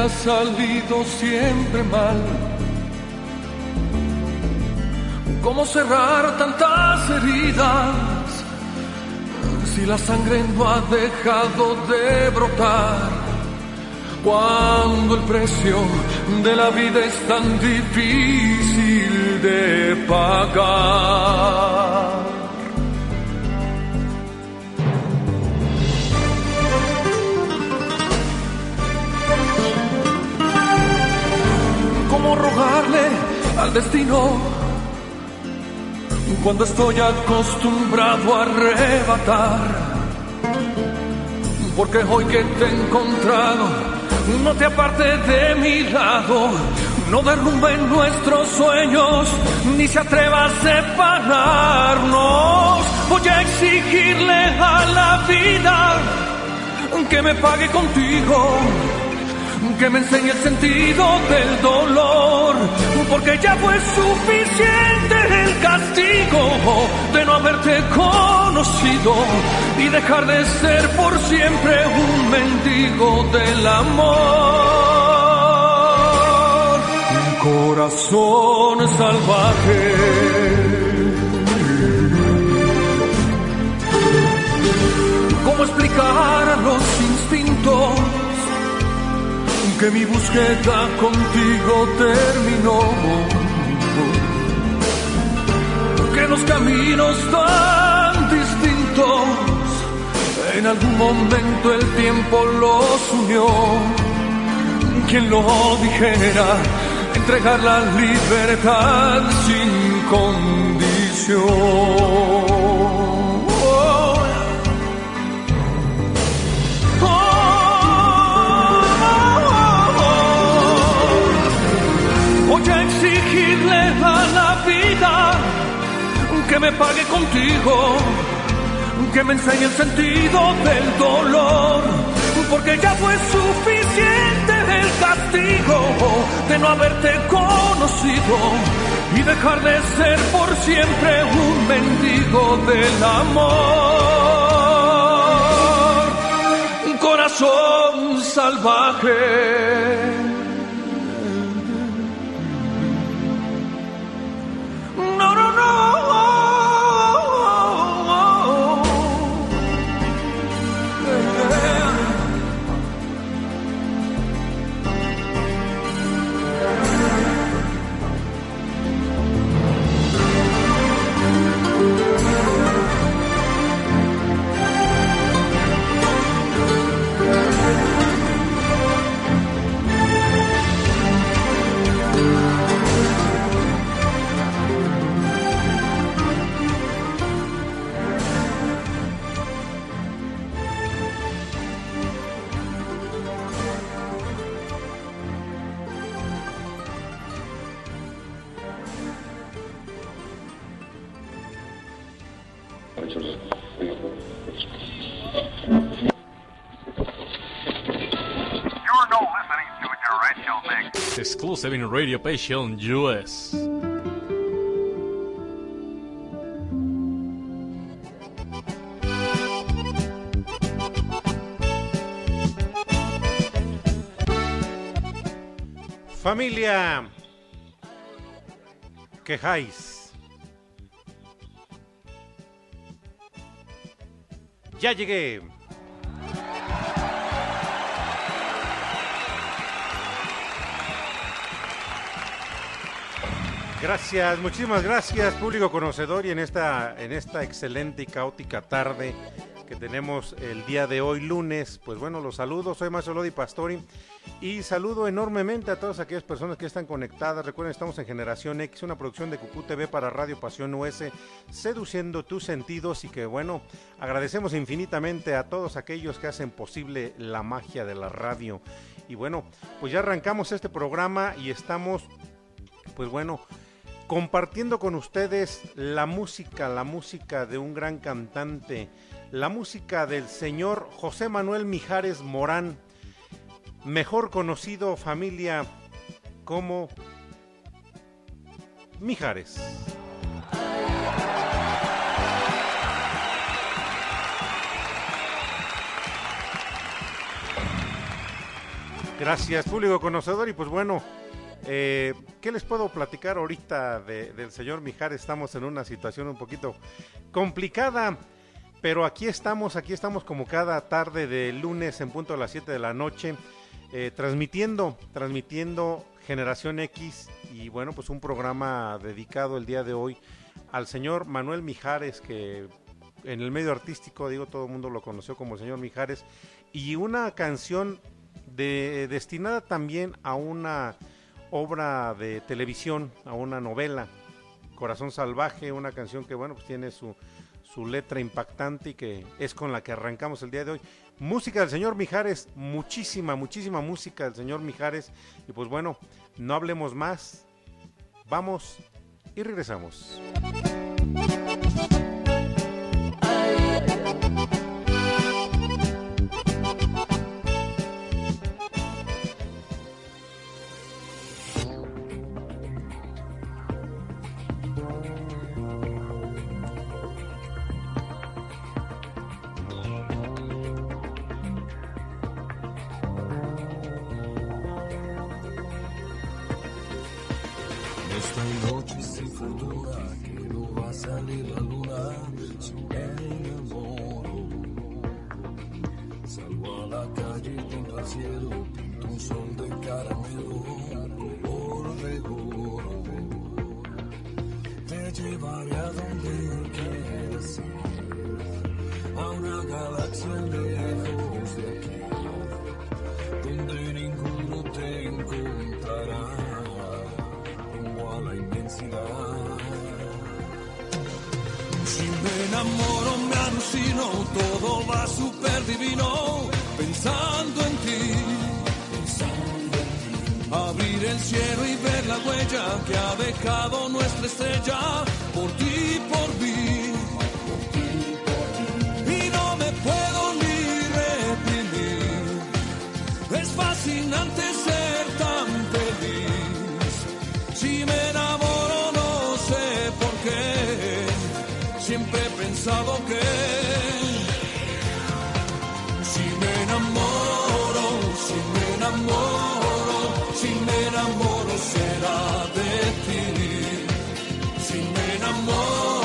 ha salido siempre mal. ¿Cómo cerrar tantas heridas si la sangre no ha dejado de brotar? Cuando el precio de la vida es tan difícil de pagar. ¿Cómo rogarle al destino cuando estoy acostumbrado a arrebatar? Porque hoy que te he encontrado, no te apartes de mi lado, no derrumben nuestros sueños, ni se atreva a separarnos. Voy a exigirle a la vida que me pague contigo que me enseñe el sentido del dolor, porque ya fue suficiente el castigo de no haberte conocido y dejar de ser por siempre un mendigo del amor. Un corazón salvaje. ¿Cómo explicar a los instintos? Que mi búsqueda contigo terminó. Que los caminos tan distintos, en algún momento el tiempo los unió. Quien lo dijera, entregar la libertad sin condición. A la vida que me pague contigo, que me enseñe el sentido del dolor, porque ya fue suficiente el castigo de no haberte conocido y dejar de ser por siempre un mendigo del amor, corazón salvaje no. 7 Radio Passion US. Familia, quejáis. Ya llegué. Gracias, muchísimas gracias, público conocedor, y en esta, en esta excelente y caótica tarde que tenemos el día de hoy, lunes, pues bueno, los saludo, soy Maestro Lodi Pastori y saludo enormemente a todas aquellas personas que están conectadas. Recuerden, estamos en Generación X, una producción de Cucú TV para Radio Pasión US, seduciendo tus sentidos y que bueno, agradecemos infinitamente a todos aquellos que hacen posible la magia de la radio. Y bueno, pues ya arrancamos este programa y estamos, pues bueno, compartiendo con ustedes la música, la música de un gran cantante, la música del señor José Manuel Mijares Morán, mejor conocido familia como Mijares. Gracias, público conocedor. Y pues bueno, eh, ¿qué les puedo platicar ahorita del señor Mijares? Estamos en una situación un poquito complicada, pero aquí estamos, aquí estamos como cada tarde de lunes en punto a las 7 de la noche, eh, transmitiendo, transmitiendo Generación X y bueno, pues un programa dedicado el día de hoy al señor Manuel Mijares, que en el medio artístico, digo, todo el mundo lo conoció como el señor Mijares, y una canción de, destinada también a una obra de televisión, a una novela, Corazón Salvaje, una canción que bueno, pues tiene su, su letra impactante y que es con la que arrancamos el día de hoy. Música del señor Mijares, muchísima, muchísima música del señor Mijares. Y pues bueno, no hablemos más, vamos y regresamos. luna si me enamoro. Salgo a la calle pinto al cielo, un sol de caramelo, color de oro. Te llevaré a donde quieras a una galaxia lejos de aquí, donde ninguno te encontrará, como a la inmensidad. Si me enamoro me alucino, todo va superdivino pensando en ti. Pensando. Abrir el cielo y ver la huella que ha dejado nuestra estrella, por ti, por mí. Y no me puedo ni reprimir, es fascinante ser. pensado que si me enamoro, si me enamoro, si me enamoro será de ti. Si me enamoro.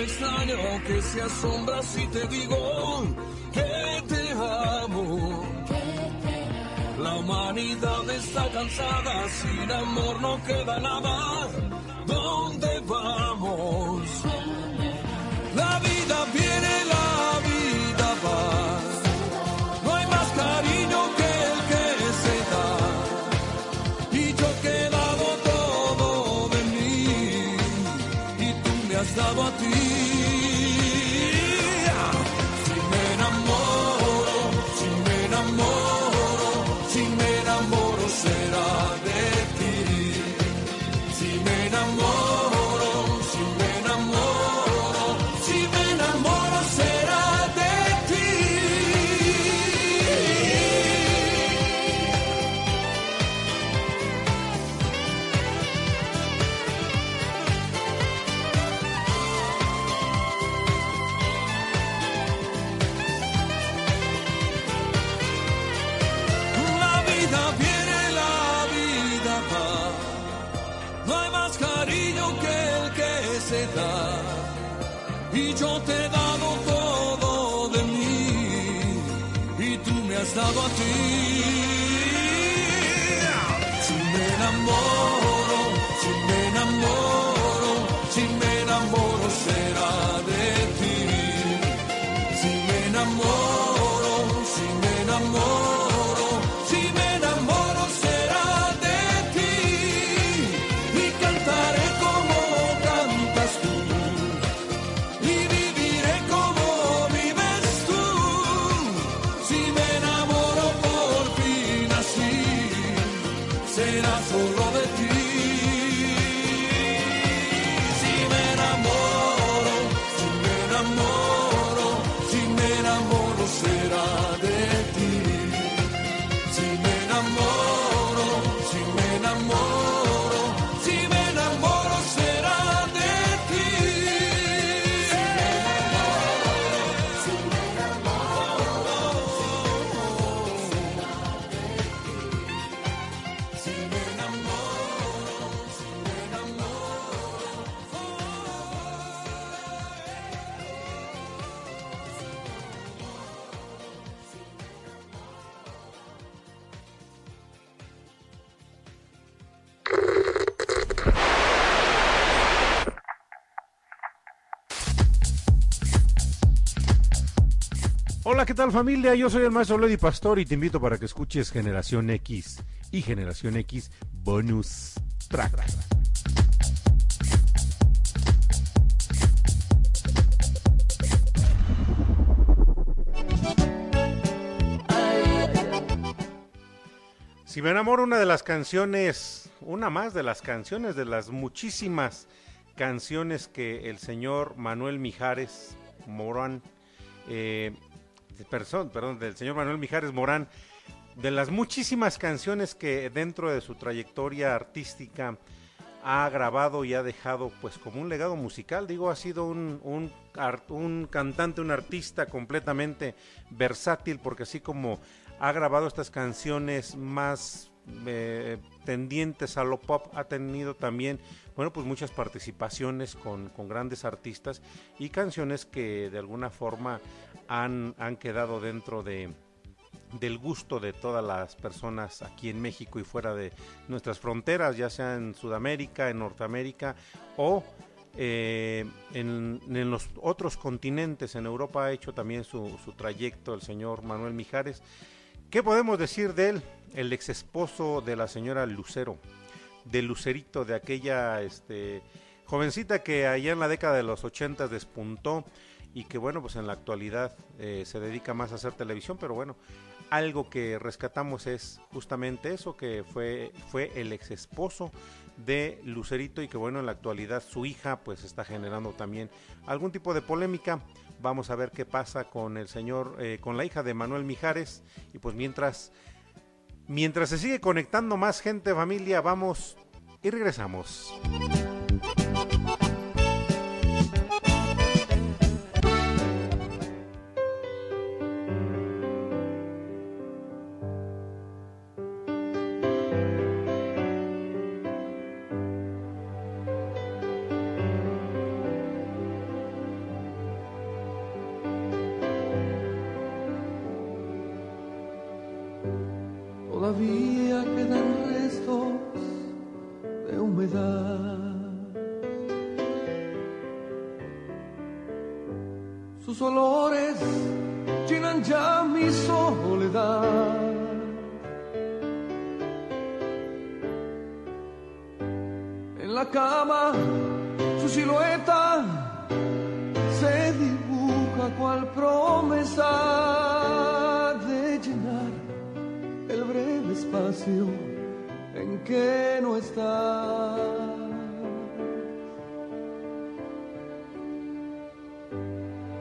me que se asombra si te digo que te amo. La humanidad está cansada, sin amor no queda nada. ¿Dónde vamos? dedicado a ti. amor. Tal familia? Yo soy el maestro Lady Pastor y te invito para que escuches Generación X y Generación X Bonus Track. Si me enamoro, una de las canciones, una más de las canciones, de las muchísimas canciones que el señor Manuel Mijares Morán, eh, perdón, perdón, del señor Manuel Mijares Morán, de las muchísimas canciones que dentro de su trayectoria artística ha grabado y ha dejado pues como un legado musical, digo, ha sido un, un, un cantante, un artista completamente versátil, porque así como ha grabado estas canciones más eh, tendientes a lo pop, ha tenido también, bueno, pues muchas participaciones con, con, grandes artistas y canciones que de alguna forma han, quedado dentro de, del gusto de todas las personas aquí en México y fuera de nuestras fronteras, ya sea en Sudamérica, en Norteamérica o eh, en, en, los otros continentes. En Europa ha hecho también su, su trayecto el señor Manuel Mijares ¿Qué podemos decir de él? El ex esposo de la señora Lucero, de Lucerito, de aquella este, jovencita que allá en la década de los 80 despuntó y que bueno, pues en la actualidad eh, se dedica más a hacer televisión, pero bueno, algo que rescatamos es justamente eso, que fue, fue el ex esposo de Lucerito y que bueno, en la actualidad su hija pues está generando también algún tipo de polémica Vamos a ver qué pasa con el señor, eh, con la hija de Manuel Mijares. Y pues mientras, mientras se sigue conectando más gente, familia, vamos y regresamos.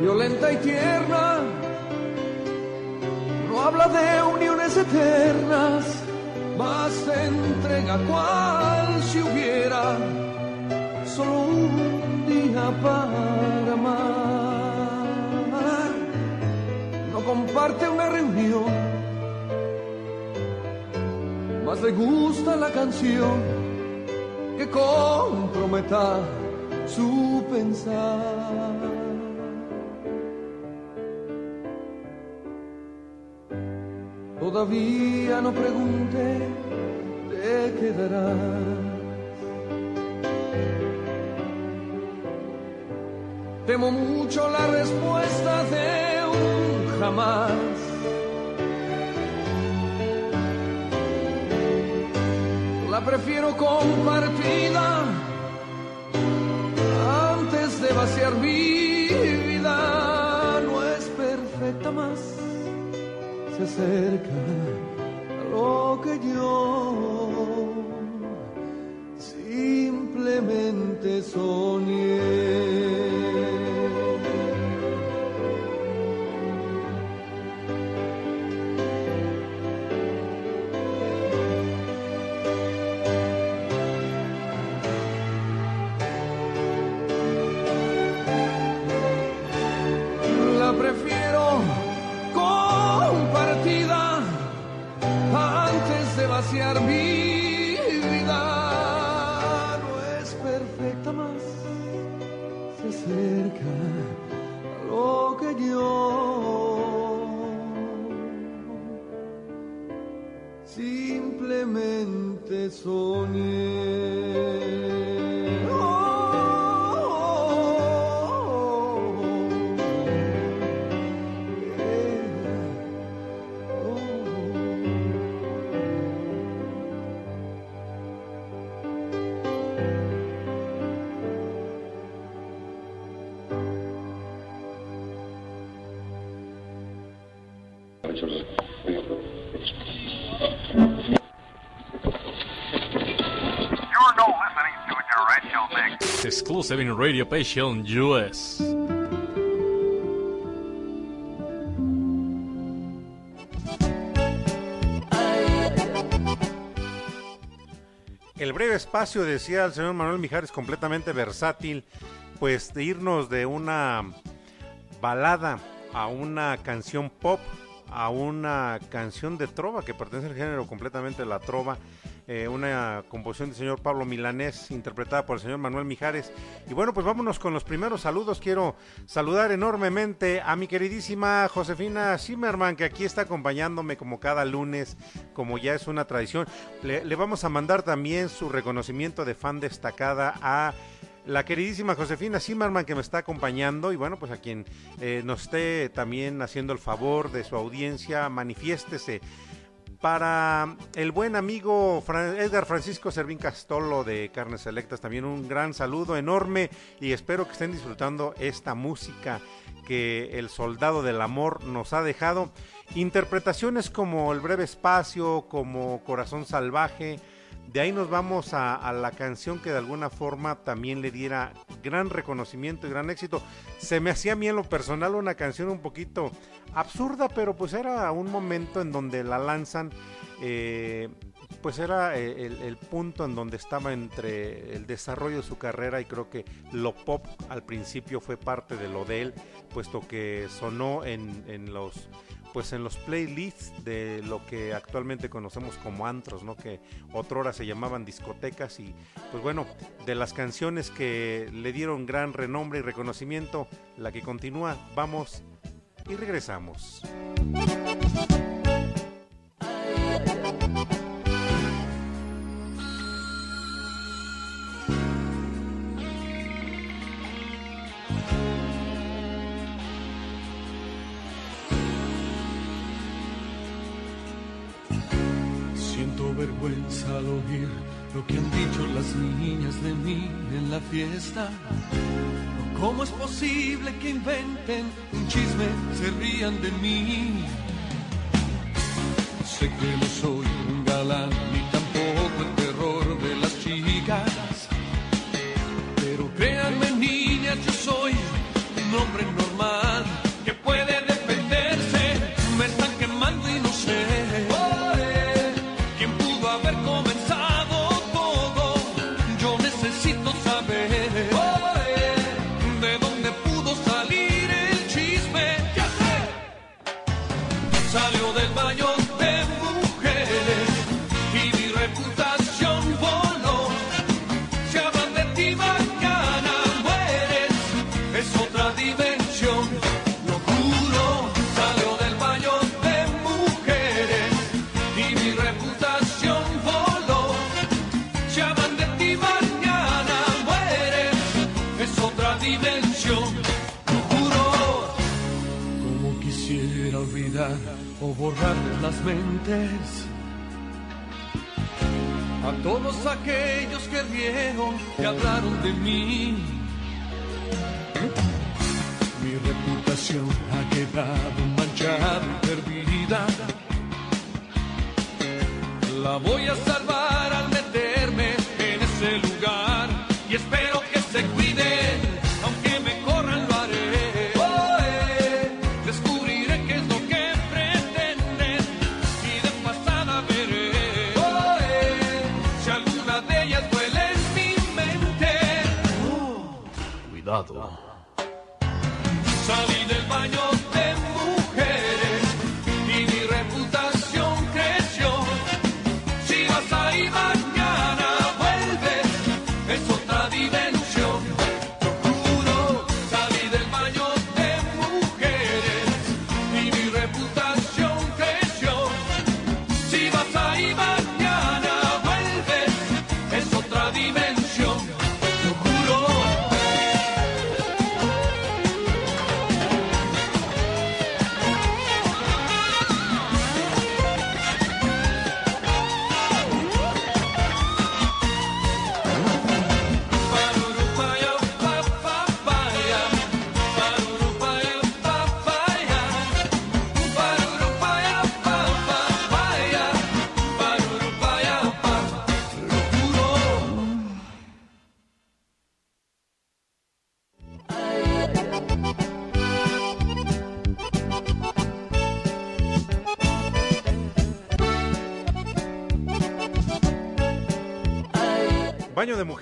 Violenta y tierna, no habla de uniones eternas, más entrega cual si hubiera solo un día para amar. No comparte una reunión, más le gusta la canción que comprometa su pensar. Todavía no pregunté, te quedarás. Temo mucho la respuesta de un jamás. Prefiero compartida de vaciar mi vida no es perfecta más se acerca a lo que yo simplemente soñé. Exclusive Radio Passion US. El breve espacio, decía el señor Manuel Mijares, completamente versátil, pues de irnos de una balada a una canción pop, a una canción de trova que pertenece al género completamente la trova eh, una composición del señor Pablo Milanés, interpretada por el señor Manuel Mijares. Y bueno, pues vámonos con los primeros saludos. Quiero saludar enormemente a mi queridísima Josefina Zimmerman, que aquí está acompañándome como cada lunes, como ya es una tradición. Le, vamos a mandar también su reconocimiento de fan destacada a la queridísima Josefina Zimmerman que me está acompañando y bueno, pues a quien eh, nos esté también haciendo el favor de su audiencia, manifiéstese para el buen amigo Edgar Francisco Servín Castolo de Carnes Selectas, también un gran saludo enorme y espero que estén disfrutando esta música que el soldado del amor nos ha dejado. Interpretaciones como El breve espacio, como Corazón salvaje, de ahí nos vamos a, la canción que de alguna forma también le diera gran reconocimiento y gran éxito. Se me hacía a mí en lo personal una canción un poquito absurda, pero pues era un momento en donde la lanzan, eh, pues era eh, el, punto en donde estaba entre el desarrollo de su carrera y creo que lo pop al principio fue parte de lo de él, puesto que sonó en, en los pues en los playlists de lo que actualmente conocemos como antros, ¿no? Que otrora se llamaban discotecas y pues bueno, de las canciones que le dieron gran renombre y reconocimiento, la que continúa, vamos y regresamos. Oír lo que han dicho las niñas de mí en la fiesta. ¿Cómo es posible que inventen un chisme, se rían de mí? Sé que no soy un galán mentes a todos aquellos que rieron y hablaron de mí. Mi reputación ha quedado manchada y perdida. La voy a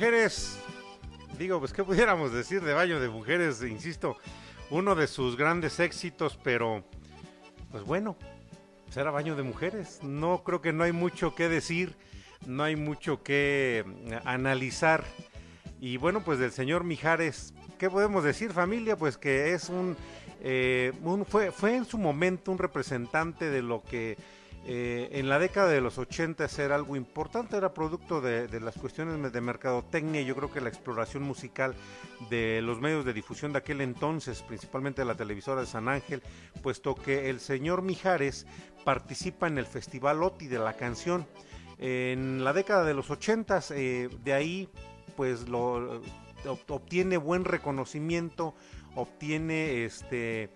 mujeres, digo, pues qué pudiéramos decir de Baño de mujeres, insisto, uno de sus grandes éxitos, pero pues bueno, será Baño de mujeres. No creo que no hay mucho que decir, no hay mucho que analizar. Y bueno, pues del señor Mijares, ¿qué podemos decir familia? Pues que es un, eh, un fue, fue en su momento un representante de lo que eh, en la década de los 80 era algo importante, era producto de, las cuestiones de mercadotecnia y yo creo que la exploración musical de los medios de difusión de aquel entonces, principalmente la televisora de San Ángel, puesto que el señor Mijares participa en el Festival OTI de la canción. En la década de los 80, eh, de ahí pues lo obtiene buen reconocimiento, obtiene este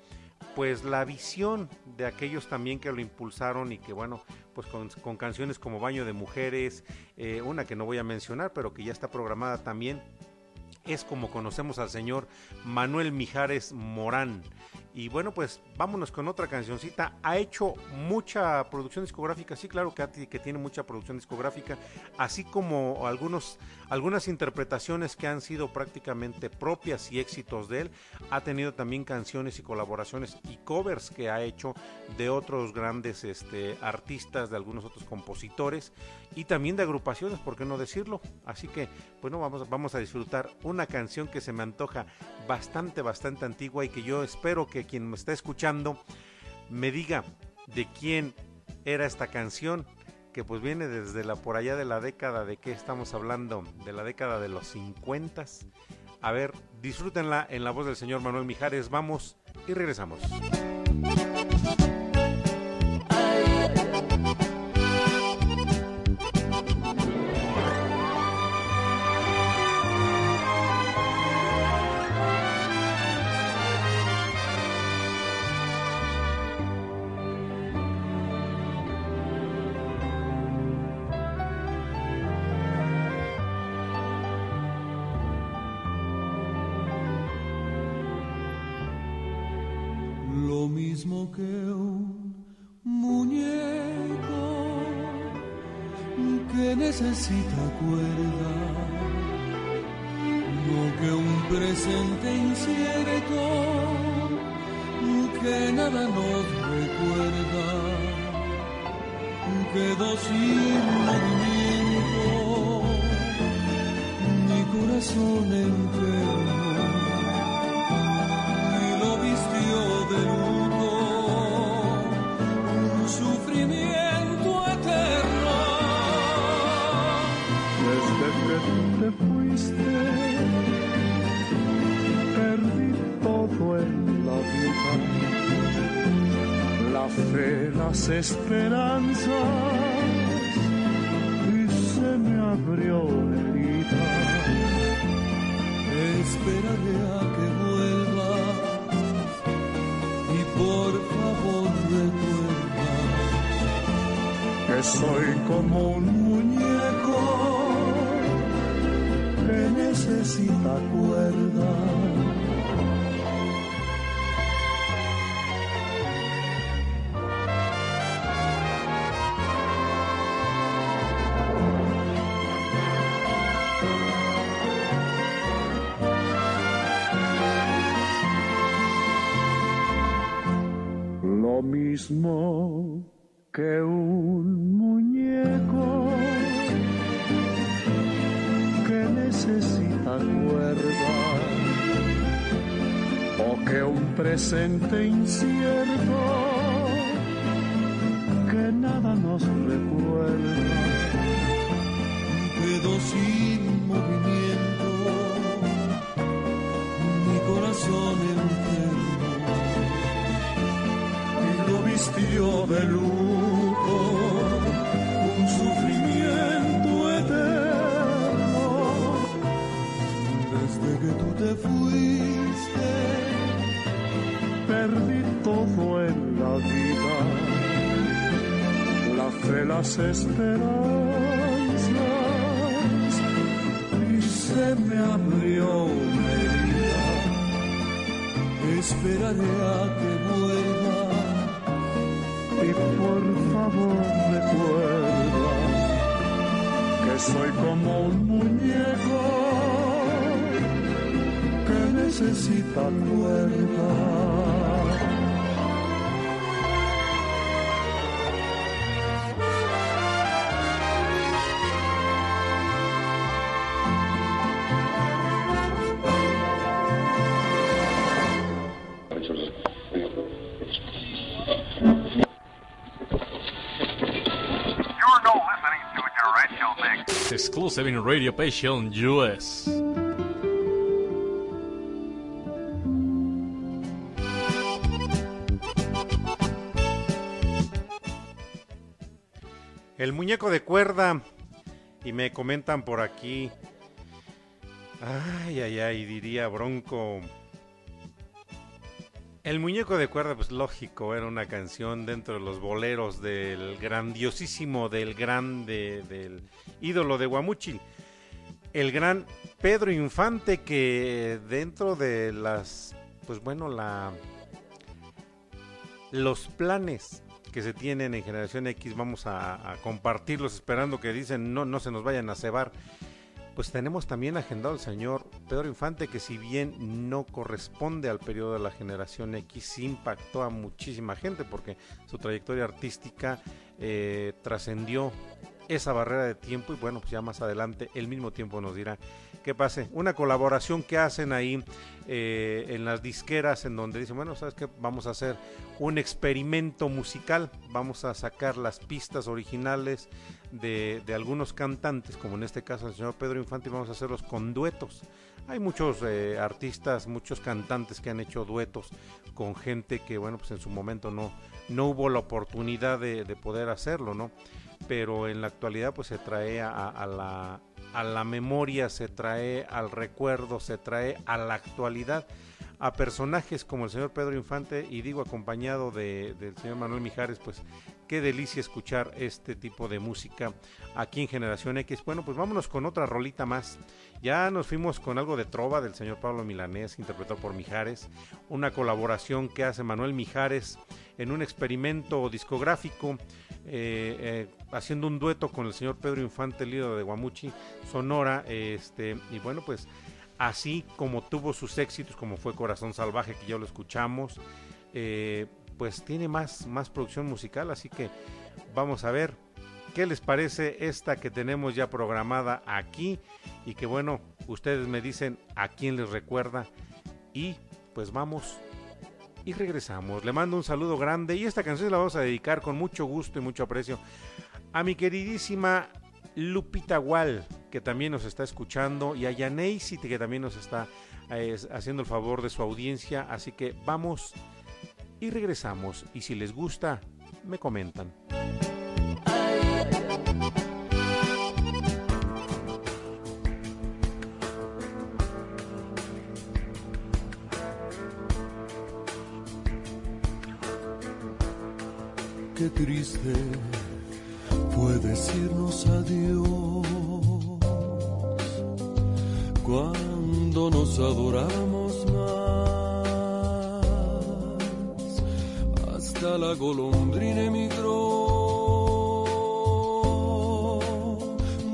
pues la visión de aquellos también que lo impulsaron y que bueno, pues con, canciones como Baño de Mujeres, eh, una que no voy a mencionar, pero que ya está programada también, es como conocemos al señor Manuel Mijares Morán. Y bueno, pues vámonos con otra cancioncita. Ha hecho mucha producción discográfica, sí, claro que, que tiene mucha producción discográfica, así como algunos, algunas interpretaciones que han sido prácticamente propias y éxitos de él. Ha tenido también canciones y colaboraciones y covers que ha hecho de otros grandes este, artistas, de algunos otros compositores y también de agrupaciones, ¿por qué no decirlo? Así que, bueno, vamos, vamos a disfrutar una canción que se me antoja bastante, bastante antigua y que yo espero que quien me está escuchando me diga de quién era esta canción que pues viene desde la por allá de la década de qué estamos hablando, de la década de los 50. A ver, disfrútenla en la voz del señor Manuel Mijares. Vamos y regresamos. Presente incierto, que nada nos recuerda, quedó sin movimiento, mi corazón enfermo, fe, las esperanzas, y se me abrió herida. Esperaré a que vuelva y por favor recuerda que soy como un muñeco necesita cuerda. Mismo que un muñeco necesita cuerda o que un presente incierto que tú te fuiste, perdí todo en la vida, la fe, las esperanzas, y se me abrió una herida. Esperaré a que vuelva. Y por favor recuerda que soy como un muñeco necesita cuerda. exclusive in Radio Passion US. El muñeco de cuerda. Y me comentan por aquí. Ay, ay, ay, diría Bronco. El muñeco de cuerda, pues lógico, era una canción dentro de los boleros del grandiosísimo, del grande, del ídolo de Guamuchil. El gran Pedro Infante que dentro de las, pues bueno, la, los planes que se tienen en Generación X, vamos a, compartirlos esperando que dicen no, no se nos vayan a cebar pues tenemos también agendado al señor Pedro Infante, que si bien no corresponde al periodo de la generación X, impactó a muchísima gente porque su trayectoria artística eh, trascendió esa barrera de tiempo y bueno, pues ya más adelante el mismo tiempo nos dirá qué pase. Una colaboración que hacen ahí eh, en las disqueras en donde dicen, bueno, ¿sabes qué? Vamos a hacer un experimento musical, vamos a sacar las pistas originales de, algunos cantantes, como en este caso el señor Pedro Infante, y vamos a hacerlos con duetos. Hay muchos eh, artistas, muchos cantantes que han hecho duetos con gente que, bueno, pues en su momento no, no hubo la oportunidad de, poder hacerlo, ¿no? Pero en la actualidad pues se trae a, la, a la memoria, se trae al recuerdo, se trae a la actualidad a personajes como el señor Pedro Infante y digo acompañado de, del señor Manuel Mijares, pues qué delicia escuchar este tipo de música aquí en Generación X. Bueno, pues vámonos con otra rolita más. Ya nos fuimos con algo de trova del señor Pablo Milanés, interpretado por Mijares, una colaboración que hace Manuel Mijares en un experimento discográfico. Eh, eh, haciendo un dueto con el señor Pedro Infante, líder de Guamuchi, Sonora, este, y bueno, pues así como tuvo sus éxitos, como fue Corazón Salvaje, que ya lo escuchamos, eh, pues tiene más, más producción musical, así que vamos a ver qué les parece esta que tenemos ya programada aquí y que bueno, ustedes me dicen a quién les recuerda y pues vamos y regresamos. Le mando un saludo grande y esta canción la vamos a dedicar con mucho gusto y mucho aprecio a mi queridísima Lupita Wall, que también nos está escuchando, y a Yaneisi, que también nos está eh, haciendo el favor de su audiencia. Así que vamos y regresamos. Y si les gusta, me comentan. Qué triste fue decirnos adiós cuando nos adoramos más. Hasta la golondrina emigró,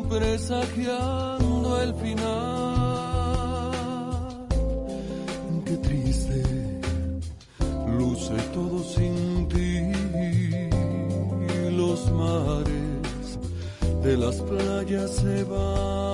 presagiando el final. Playas se van,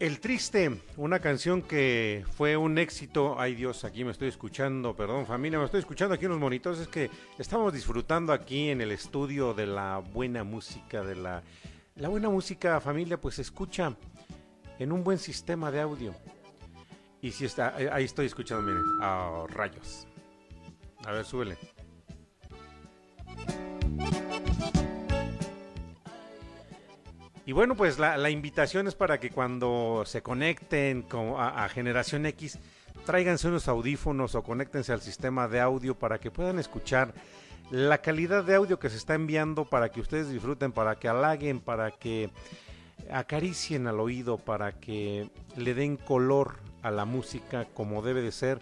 El Triste, una canción que fue un éxito. Ay Dios, aquí me estoy escuchando, perdón familia, me estoy escuchando aquí en los monitores. Es que estamos disfrutando aquí en el estudio de la buena música, de la... La buena música familia pues se escucha en un buen sistema de audio. Y si está, ahí estoy escuchando, miren, a rayos. A ver, súbele. Y bueno, pues la, invitación es para que cuando se conecten con, a, a, Generación X, tráiganse unos audífonos o conéctense al sistema de audio para que puedan escuchar la calidad de audio que se está enviando para que ustedes disfruten, para que halaguen, para que acaricien al oído, para que le den color a la música como debe de ser.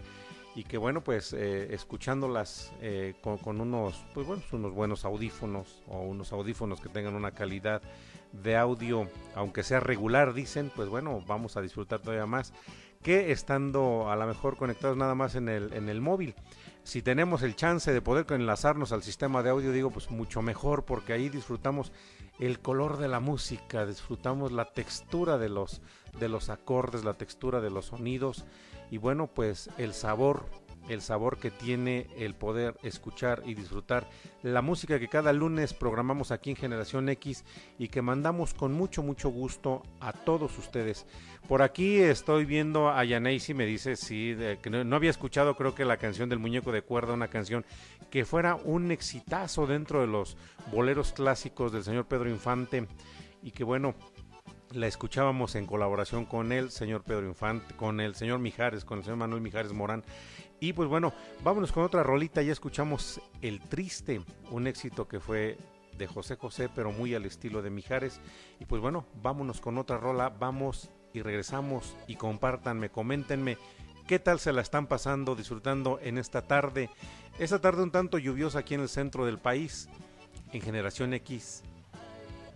Y que bueno pues eh, escuchándolas eh, con, con, unos pues bueno unos buenos audífonos o unos audífonos que tengan una calidad de audio aunque sea regular dicen pues bueno vamos a disfrutar todavía más que estando a lo mejor conectados nada más en el en el móvil. Si tenemos el chance de poder enlazarnos al sistema de audio digo pues mucho mejor porque ahí disfrutamos el color de la música disfrutamos la textura de los de los acordes la textura de los sonidos y bueno pues el sabor el sabor que tiene el poder escuchar y disfrutar la música que cada lunes programamos aquí en Generación X y que mandamos con mucho mucho gusto a todos ustedes. Por aquí estoy viendo a Yaneisi, me dice sí, que no, no, había escuchado creo que la canción del muñeco de cuerda, una canción que fuera un exitazo dentro de los boleros clásicos del señor Pedro Infante y que bueno, la escuchábamos en colaboración con el señor Pedro Infante, con el señor Mijares, con el señor Manuel Mijares Morán. Y pues bueno, vámonos con otra rolita, ya escuchamos El Triste, un éxito que fue de José José, pero muy al estilo de Mijares. Y pues bueno, vámonos con otra rola, vamos y regresamos y compártanme, coméntenme qué tal se la están pasando, disfrutando en esta tarde, esta tarde un tanto lluviosa aquí en el centro del país, en Generación X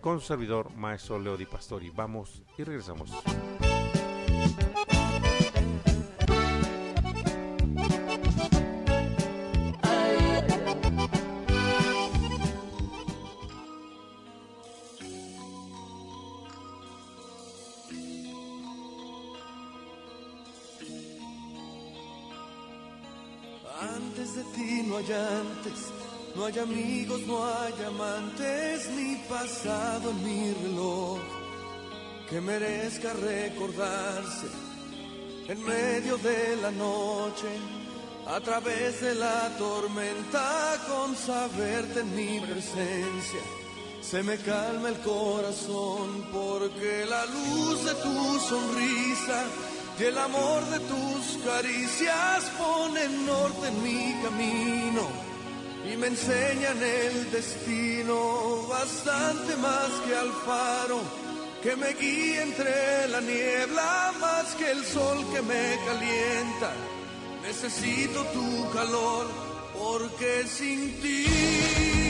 con su servidor, maestro Leo Di Pastori. Vamos y regresamos. No hay antes no hay amigos, no hay amantes, ni pasado en mi reloj que merezca recordarse en medio de la noche. a través de la tormenta con saberte en mi presencia. Se me calma el corazón porque la luz de tu sonrisa y el amor de tus caricias ponen norte en mi camino y me enseñan el destino bastante más que al faro que me guía entre la niebla más que el sol que me calienta. Necesito tu calor porque sin ti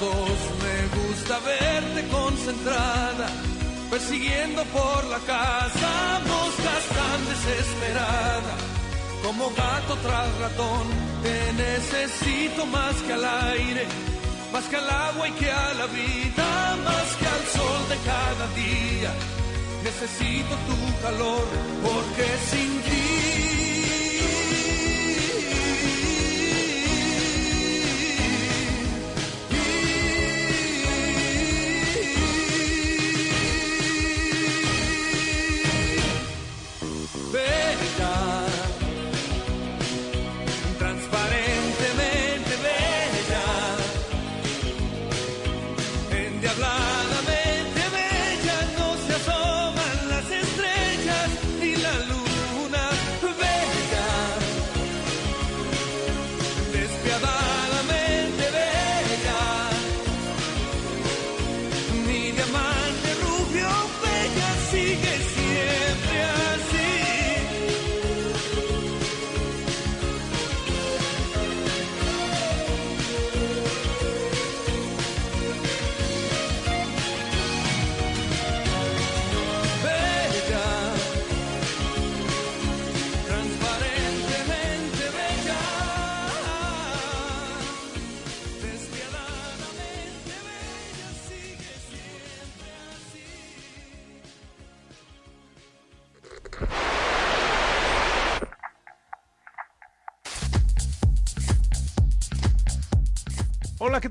dos, me gusta verte concentrada, persiguiendo por la casa moscas tan desesperada. Como gato tras ratón, te necesito más que al aire, más que al agua y que a la vida, más que al sol de cada día necesito tu calor, porque sin ti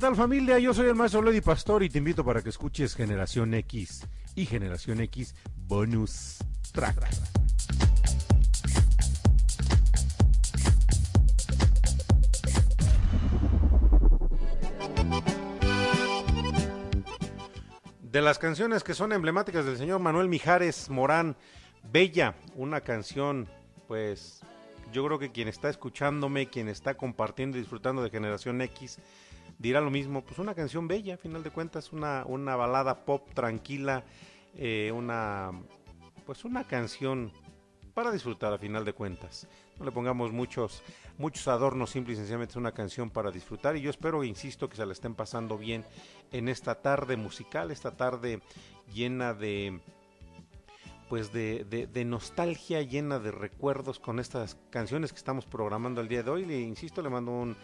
tal familia? Yo soy el maestro Lady Pastor y te invito para que escuches Generación X y Generación X Bonus Track. De las canciones que son emblemáticas del señor Manuel Mijares Morán, Bella, una canción, pues yo creo que quien está escuchándome, quien está compartiendo y disfrutando de Generación X, dirá lo mismo, pues una canción bella, a final de cuentas, una, una balada pop tranquila, eh, una pues una canción para disfrutar a final de cuentas. No le pongamos muchos, muchos adornos, simple y sencillamente es una canción para disfrutar. Y yo espero, insisto, que se la estén pasando bien en esta tarde musical, esta tarde llena de pues de, de, nostalgia, llena de recuerdos con estas canciones que estamos programando el día de hoy. Le insisto, le mando un,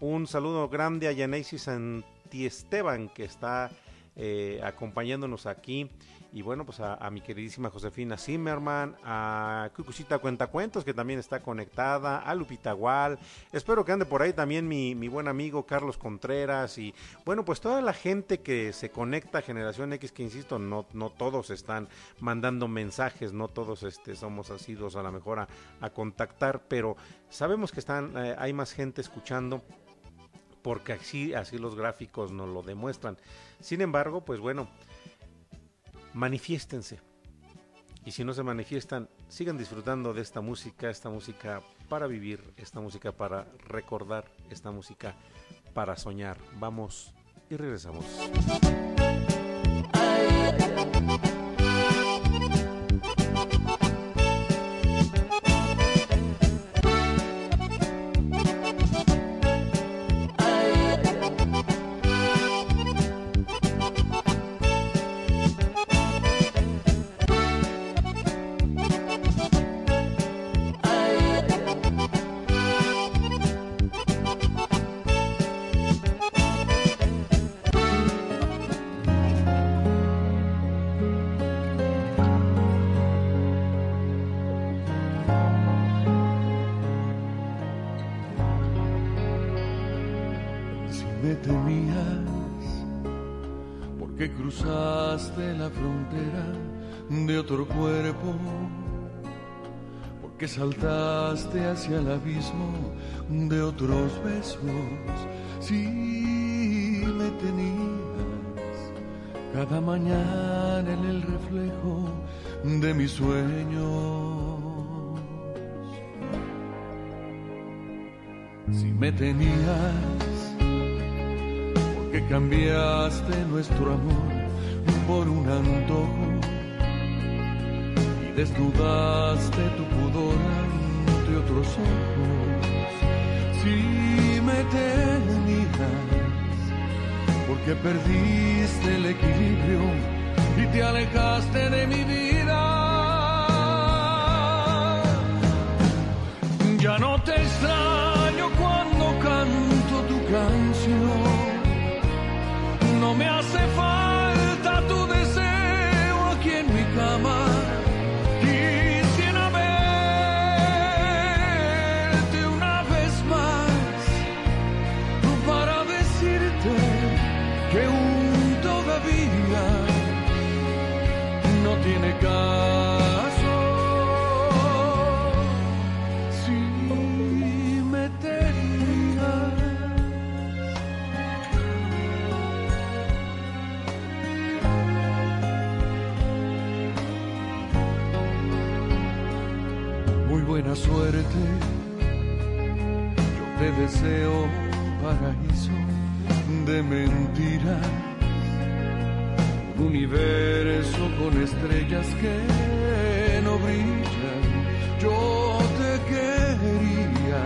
un saludo grande a Yanesi Santiesteban que está eh, acompañándonos aquí. Y bueno, pues a, mi queridísima Josefina Zimmerman, a Cucucita Cuentacuentos que también está conectada, a Lupita Gual. Espero que ande por ahí también mi, mi, buen amigo Carlos Contreras. Y bueno, pues toda la gente que se conecta a Generación X, que insisto, no, no todos están mandando mensajes, no todos este, somos asidos a la mejor a, contactar, pero sabemos que están, eh, hay más gente escuchando porque así, así los gráficos nos lo demuestran. Sin embargo, pues bueno, manifiéstense. y si no se manifiestan, sigan disfrutando de esta música, esta música para vivir, esta música para recordar, esta música para soñar. Vamos y regresamos. Que saltaste hacia el abismo de otros besos. Si me tenías cada mañana en el reflejo de mis sueños. Si me tenías, porque cambiaste nuestro amor por un antojo desnudaste tu pudor ante otros ojos. Si me tenías, porque perdiste el equilibrio y te alejaste de mi vida. Ya no te extraño cuando canto tu canción. No me hace falta deseo paraíso de mentiras universo con estrellas que no brillan. Yo te quería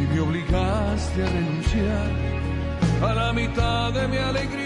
y me obligaste a renunciar a la mitad de mi alegría.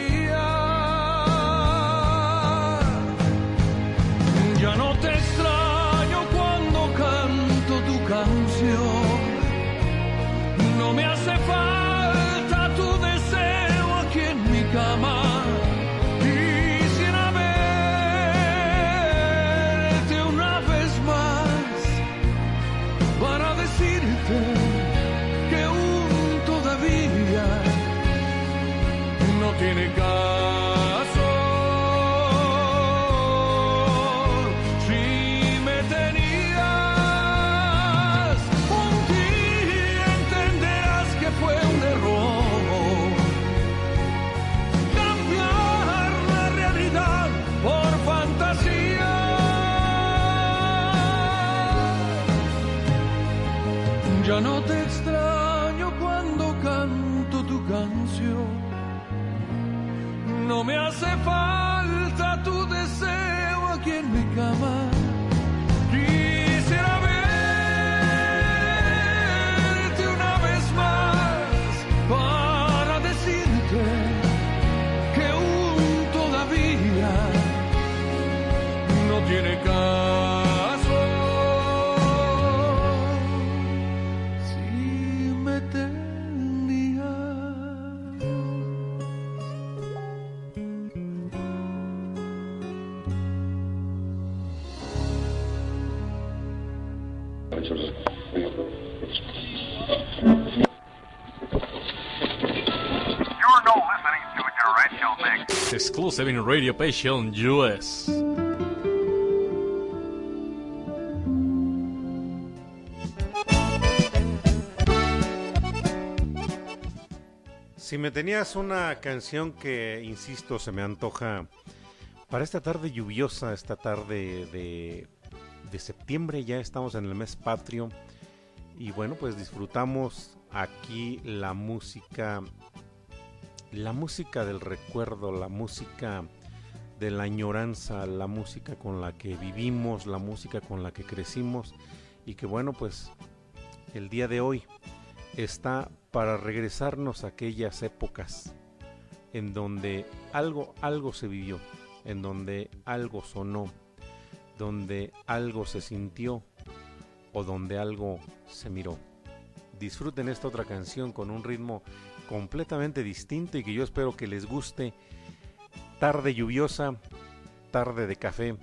Exclusive Radio Passion US. Si me tenías una canción que, insisto, se me antoja Para esta tarde lluviosa, esta tarde de, de septiembre, ya estamos en el mes patrio. Y bueno, pues disfrutamos aquí la música, la música del recuerdo, la música de la añoranza, la música con la que vivimos, la música con la que crecimos y que bueno, pues el día de hoy está para regresarnos a aquellas épocas en donde algo, algo se vivió, en donde algo sonó, donde algo se sintió o donde algo se miró. Disfruten esta otra canción con un ritmo completamente distinto y que yo espero que les guste. Tarde lluviosa, tarde de café.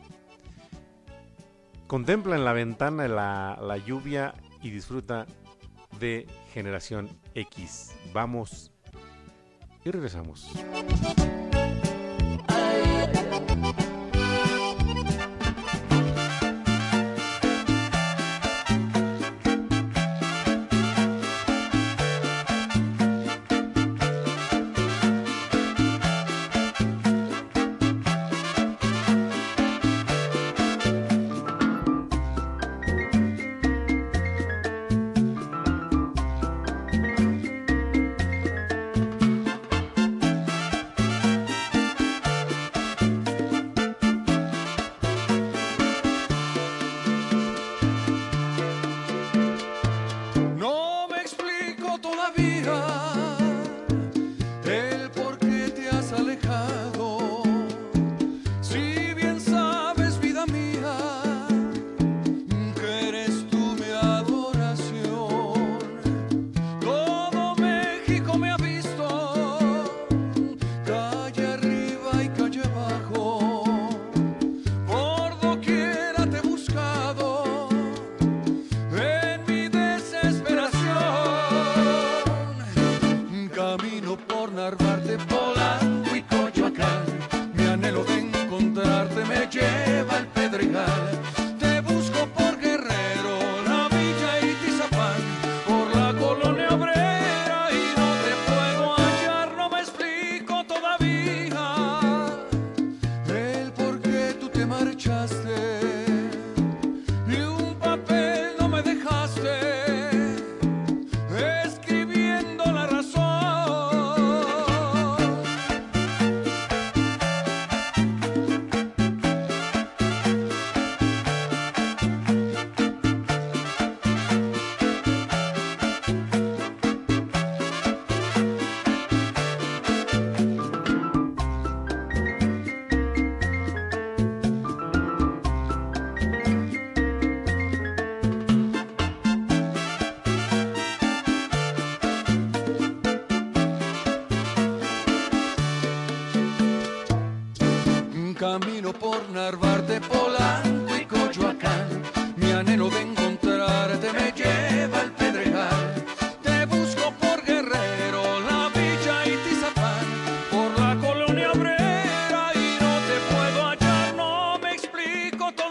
Contempla en la ventana la, la lluvia y disfruta de Generación X. Vamos y regresamos.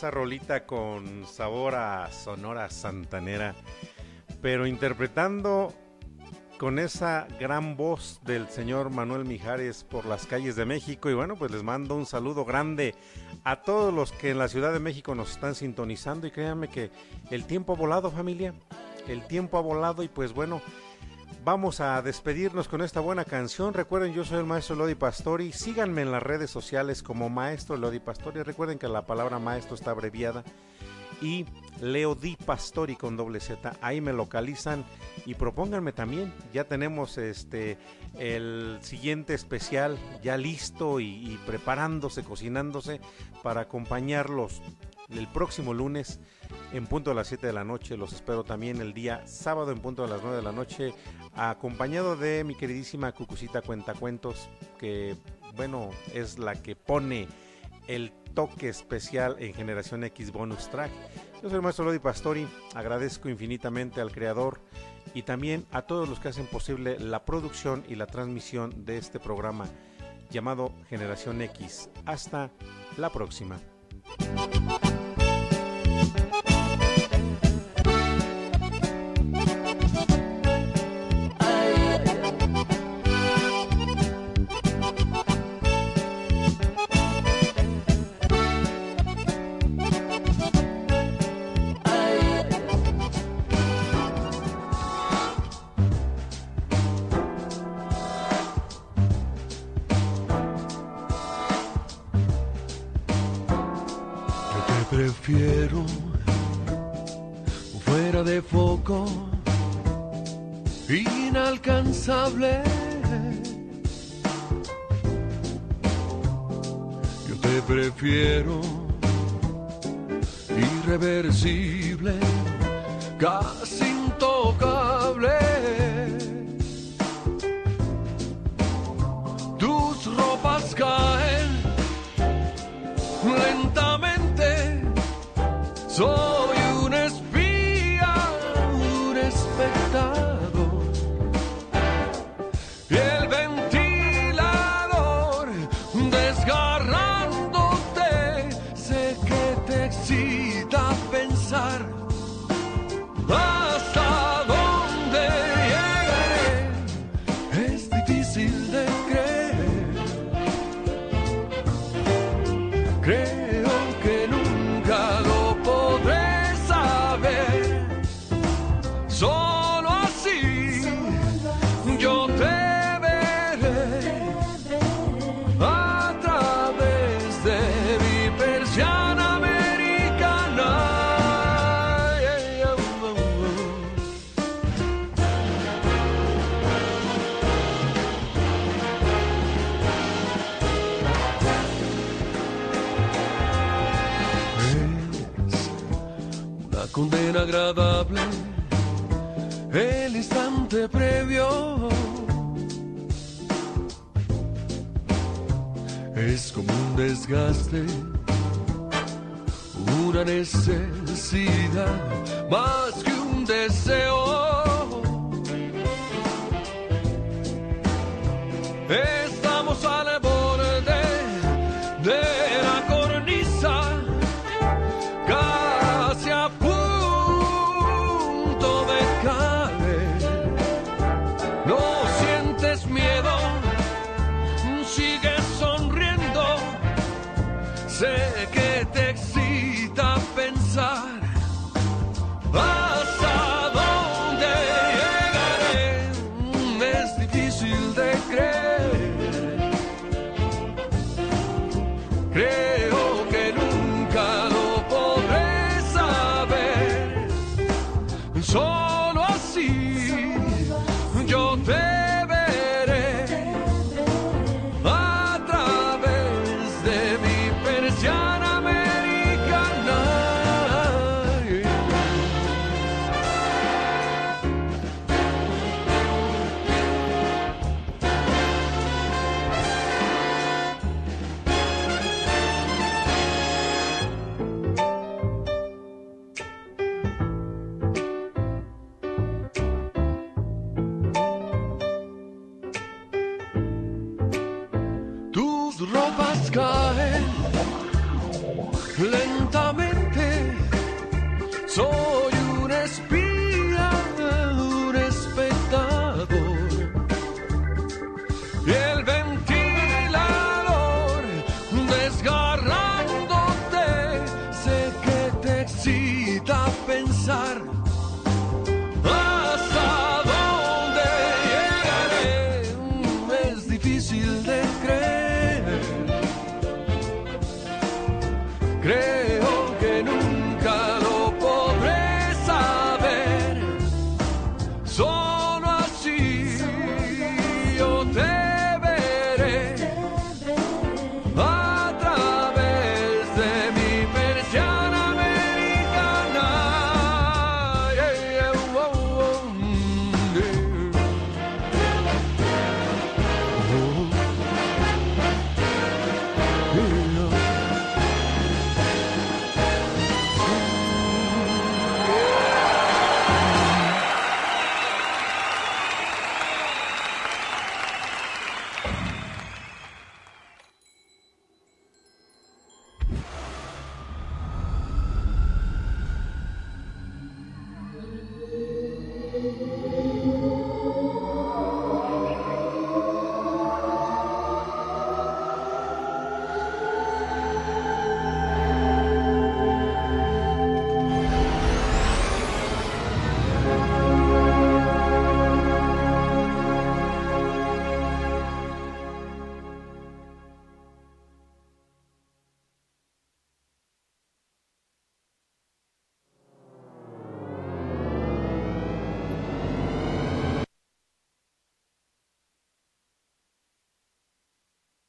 esa rolita con sabor a Sonora Santanera? Pero interpretando con esa gran voz del señor Manuel Mijares por las calles de México. Y bueno, pues les mando un saludo grande a todos los que en la Ciudad de México nos están sintonizando. Y créanme que el tiempo ha volado, familia. El tiempo ha volado y pues bueno, Vamos a despedirnos con esta buena canción. Recuerden, yo soy el maestro Lodi Pastori. Síganme en las redes sociales como maestro Lodi Pastori. Recuerden que la palabra maestro está abreviada. Y Leo Di Pastori con doble Z. Ahí me localizan y propónganme también. Ya tenemos este el siguiente especial ya listo y, y preparándose, cocinándose para acompañarlos el próximo lunes en punto de las 7 de la noche. Los espero también el día sábado en punto de las 9 de la noche, acompañado de mi queridísima Cucucita Cuentacuentos, que bueno, es la que pone el toque especial en Generación X Bonus Track. Yo soy el maestro Lodi Pastori, agradezco infinitamente al creador y también a todos los que hacen posible la producción y la transmisión de este programa llamado Generación X. Hasta la próxima. lovely. condena agradable, el instante previo. Es como un desgaste, una necesidad más que un deseo.